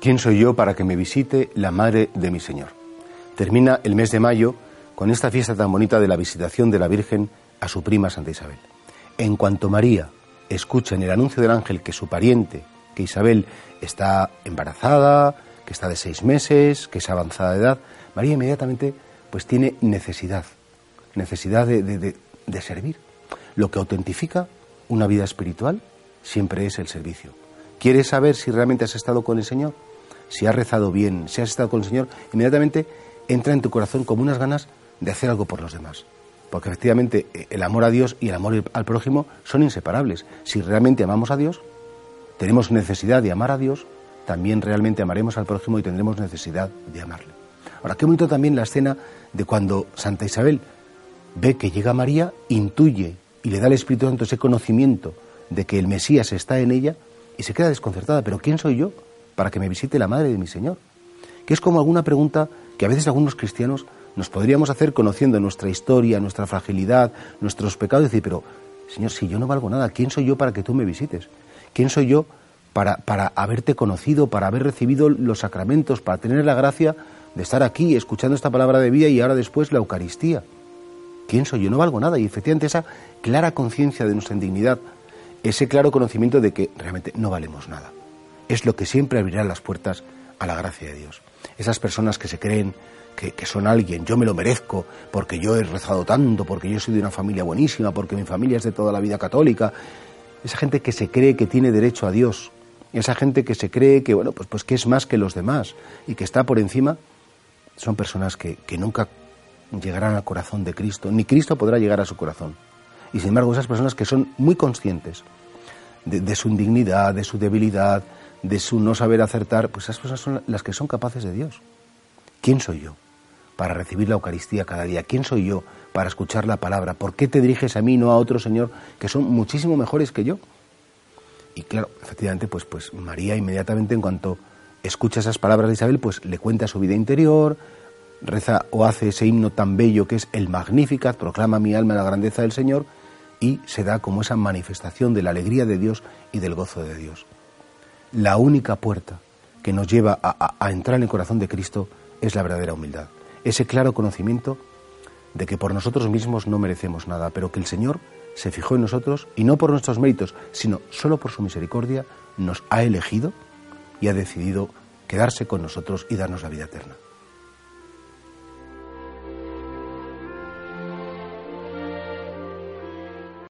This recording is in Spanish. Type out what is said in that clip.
¿Quién soy yo para que me visite la madre de mi Señor? Termina el mes de mayo con esta fiesta tan bonita de la visitación de la Virgen a su prima Santa Isabel. En cuanto María escucha en el anuncio del ángel que su pariente, que Isabel está embarazada, que está de seis meses, que es avanzada de edad, María inmediatamente pues tiene necesidad, necesidad de, de servir. Lo que autentifica una vida espiritual siempre es el servicio. ¿Quieres saber si realmente has estado con el Señor? Si has rezado bien, si has estado con el Señor, inmediatamente entra en tu corazón como unas ganas de hacer algo por los demás. Porque efectivamente eh, el amor a Dios y el amor al prójimo son inseparables. Si realmente amamos a Dios, tenemos necesidad de amar a Dios, también realmente amaremos al prójimo y tendremos necesidad de amarle. Ahora, qué bonito también la escena de cuando Santa Isabel ve que llega María, intuye y le da al Espíritu Santo ese conocimiento de que el Mesías está en ella y se queda desconcertada. Pero ¿quién soy yo para que me visite la madre de mi Señor? Que es como alguna pregunta que a veces algunos cristianos nos podríamos hacer conociendo nuestra historia, nuestra fragilidad, nuestros pecados, y decir, pero Señor, si yo no valgo nada, ¿quién soy yo para que tú me visites? ¿Quién soy yo para, para haberte conocido, para haber recibido los sacramentos, para tener la gracia de estar aquí escuchando esta palabra de vida y ahora después la Eucaristía? ¿Quién soy yo? No valgo nada. Y efectivamente esa clara conciencia de nuestra indignidad, ese claro conocimiento de que realmente no valemos nada, es lo que siempre abrirá las puertas a la gracia de Dios. Esas personas que se creen que, son alguien, yo me lo merezco porque yo he rezado tanto, porque yo soy de una familia buenísima, porque mi familia es de toda la vida católica. Esa gente que se cree que tiene derecho a Dios, esa gente que se cree que, bueno, pues, pues que es más que los demás y que está por encima, son personas que, que nunca llegarán al corazón de Cristo, ni Cristo podrá llegar a su corazón. Y sin embargo, esas personas que son muy conscientes de, su indignidad, de su debilidad, de su no saber acertar, pues esas personas son las que son capaces de Dios. ¿Quién soy yo? para recibir la Eucaristía cada día? ¿Quién soy yo para escuchar la palabra? ¿Por qué te diriges a mí, no a otro Señor que son muchísimo mejores que yo? Y claro, efectivamente, pues, pues María inmediatamente en cuanto escucha esas palabras de Isabel, pues le cuenta su vida interior, reza o hace ese himno tan bello que es el Magnificat, proclama mi alma la grandeza del Señor, y se da como esa manifestación de la alegría de Dios y del gozo de Dios. La única puerta que nos lleva a, entrar en el corazón de Cristo es la verdadera humildad ese claro conocimiento de que por nosotros mismos no merecemos nada, pero que el Señor se fijó en nosotros y no por nuestros méritos, sino solo por su misericordia, nos ha elegido y ha decidido quedarse con nosotros y darnos la vida eterna.